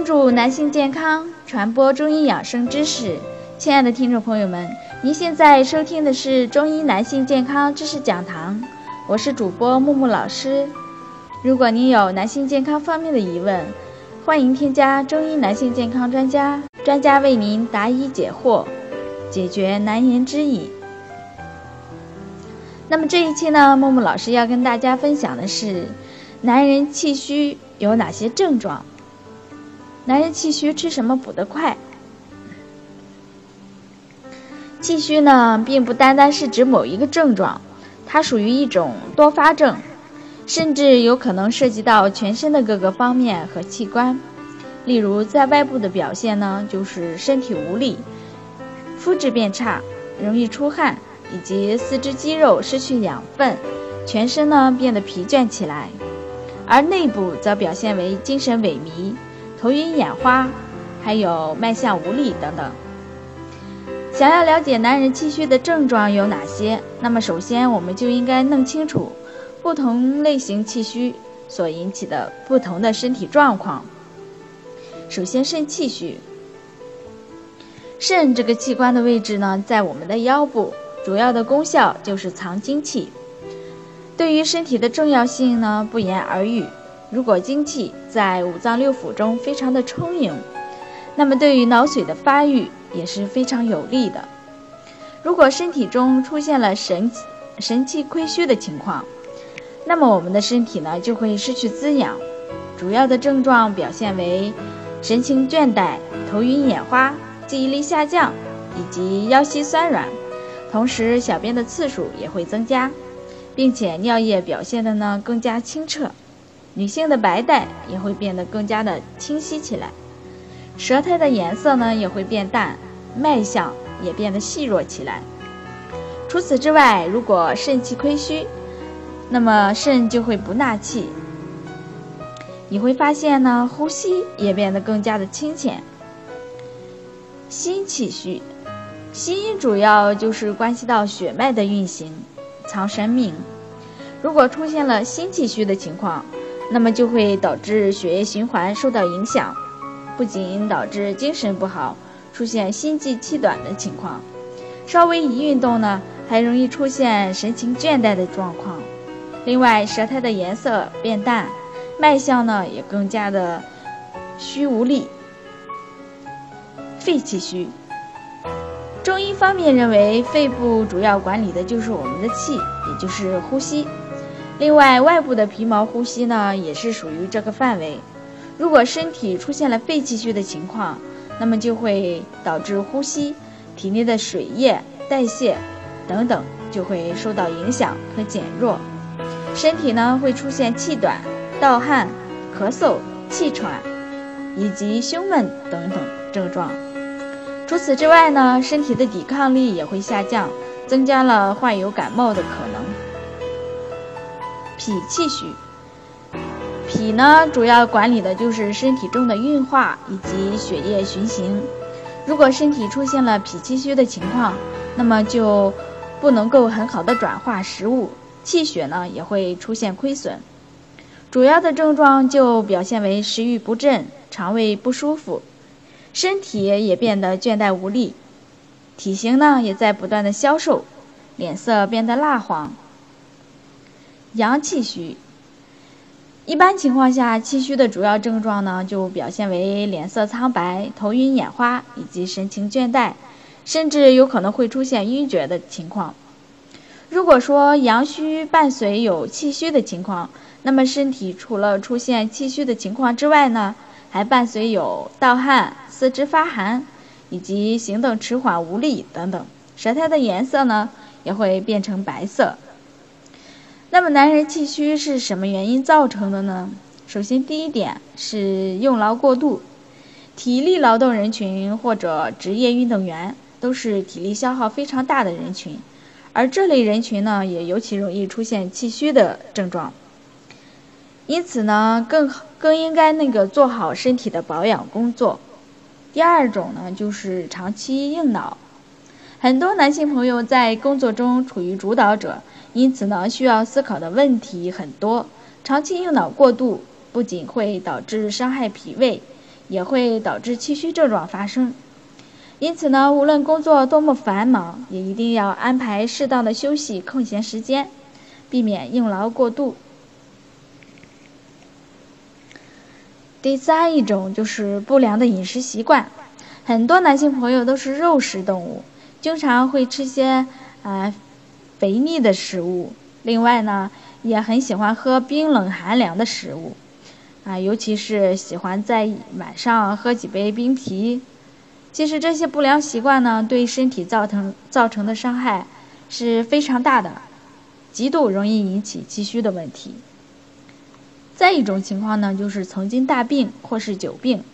关注男性健康，传播中医养生知识。亲爱的听众朋友们，您现在收听的是中医男性健康知识讲堂，我是主播木木老师。如果您有男性健康方面的疑问，欢迎添加中医男性健康专家，专家为您答疑解惑，解决难言之隐。那么这一期呢，木木老师要跟大家分享的是，男人气虚有哪些症状？男人气虚吃什么补得快？气虚呢，并不单单是指某一个症状，它属于一种多发症，甚至有可能涉及到全身的各个方面和器官。例如，在外部的表现呢，就是身体无力、肤质变差、容易出汗，以及四肢肌肉失去养分，全身呢变得疲倦起来；而内部则表现为精神萎靡。头晕眼花，还有脉象无力等等。想要了解男人气虚的症状有哪些，那么首先我们就应该弄清楚不同类型气虚所引起的不同的身体状况。首先，肾气虚。肾这个器官的位置呢，在我们的腰部，主要的功效就是藏精气。对于身体的重要性呢，不言而喻。如果精气在五脏六腑中非常的充盈，那么对于脑髓的发育也是非常有利的。如果身体中出现了神神气亏虚的情况，那么我们的身体呢就会失去滋养，主要的症状表现为神情倦怠、头晕眼花、记忆力下降以及腰膝酸软，同时小便的次数也会增加，并且尿液表现的呢更加清澈。女性的白带也会变得更加的清晰起来，舌苔的颜色呢也会变淡，脉象也变得细弱起来。除此之外，如果肾气亏虚，那么肾就会不纳气，你会发现呢，呼吸也变得更加的清浅。心气虚，心主要就是关系到血脉的运行，藏神明。如果出现了心气虚的情况，那么就会导致血液循环受到影响，不仅导致精神不好，出现心悸气短的情况，稍微一运动呢，还容易出现神情倦怠的状况。另外，舌苔的颜色变淡，脉象呢也更加的虚无力。肺气虚，中医方面认为，肺部主要管理的就是我们的气，也就是呼吸。另外，外部的皮毛呼吸呢，也是属于这个范围。如果身体出现了肺气虚的情况，那么就会导致呼吸、体内的水液代谢等等就会受到影响和减弱，身体呢会出现气短、盗汗、咳嗽、气喘以及胸闷等等症状。除此之外呢，身体的抵抗力也会下降，增加了患有感冒的可能。脾气虚，脾呢主要管理的就是身体中的运化以及血液循行。如果身体出现了脾气虚的情况，那么就不能够很好的转化食物，气血呢也会出现亏损。主要的症状就表现为食欲不振、肠胃不舒服，身体也变得倦怠无力，体型呢也在不断的消瘦，脸色变得蜡黄。阳气虚，一般情况下，气虚的主要症状呢，就表现为脸色苍白、头晕眼花以及神情倦怠，甚至有可能会出现晕厥的情况。如果说阳虚伴随有气虚的情况，那么身体除了出现气虚的情况之外呢，还伴随有盗汗、四肢发寒以及行动迟缓无力等等，舌苔的颜色呢也会变成白色。那么男人气虚是什么原因造成的呢？首先，第一点是用劳过度，体力劳动人群或者职业运动员都是体力消耗非常大的人群，而这类人群呢，也尤其容易出现气虚的症状。因此呢，更更应该那个做好身体的保养工作。第二种呢，就是长期硬脑，很多男性朋友在工作中处于主导者，因此呢，需要思考的问题很多，长期用脑过度。不仅会导致伤害脾胃，也会导致气虚症状发生。因此呢，无论工作多么繁忙，也一定要安排适当的休息空闲时间，避免硬劳过度。第三一种就是不良的饮食习惯，很多男性朋友都是肉食动物，经常会吃些啊肥腻的食物，另外呢，也很喜欢喝冰冷寒凉的食物。啊，尤其是喜欢在晚上喝几杯冰啤。其实这些不良习惯呢，对身体造成造成的伤害是非常大的，极度容易引起气虚的问题。再一种情况呢，就是曾经大病或是久病。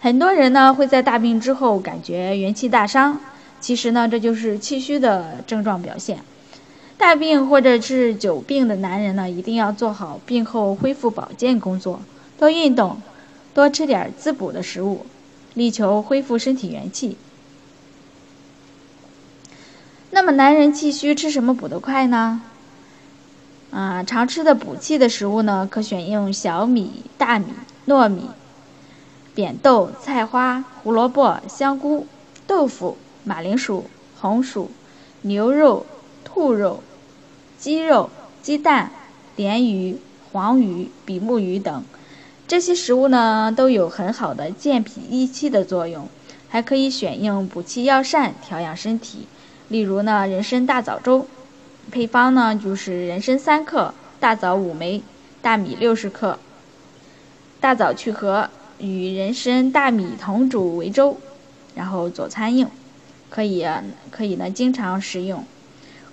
很多人呢会在大病之后感觉元气大伤，其实呢这就是气虚的症状表现。大病或者是久病的男人呢，一定要做好病后恢复保健工作，多运动，多吃点滋补的食物，力求恢复身体元气。那么，男人气虚吃什么补得快呢？啊，常吃的补气的食物呢，可选用小米、大米、糯米、扁豆、菜花、胡萝卜、香菇、豆腐、马铃薯、红薯、牛肉。兔肉、鸡肉、鸡蛋、鲢鱼、黄鱼、比目鱼等，这些食物呢都有很好的健脾益气的作用，还可以选用补气药膳调养身体。例如呢，人参大枣粥，配方呢就是人参三克，大枣五枚，大米六十克。大枣去核，与人参、大米同煮为粥，然后佐餐用，可以可以呢经常食用。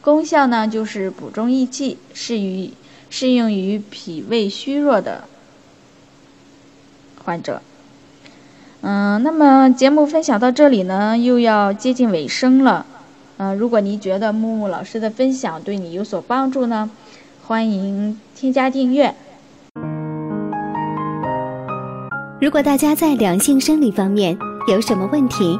功效呢，就是补中益气，适于适用于脾胃虚弱的患者。嗯，那么节目分享到这里呢，又要接近尾声了。嗯，如果你觉得木木老师的分享对你有所帮助呢，欢迎添加订阅。如果大家在两性生理方面有什么问题，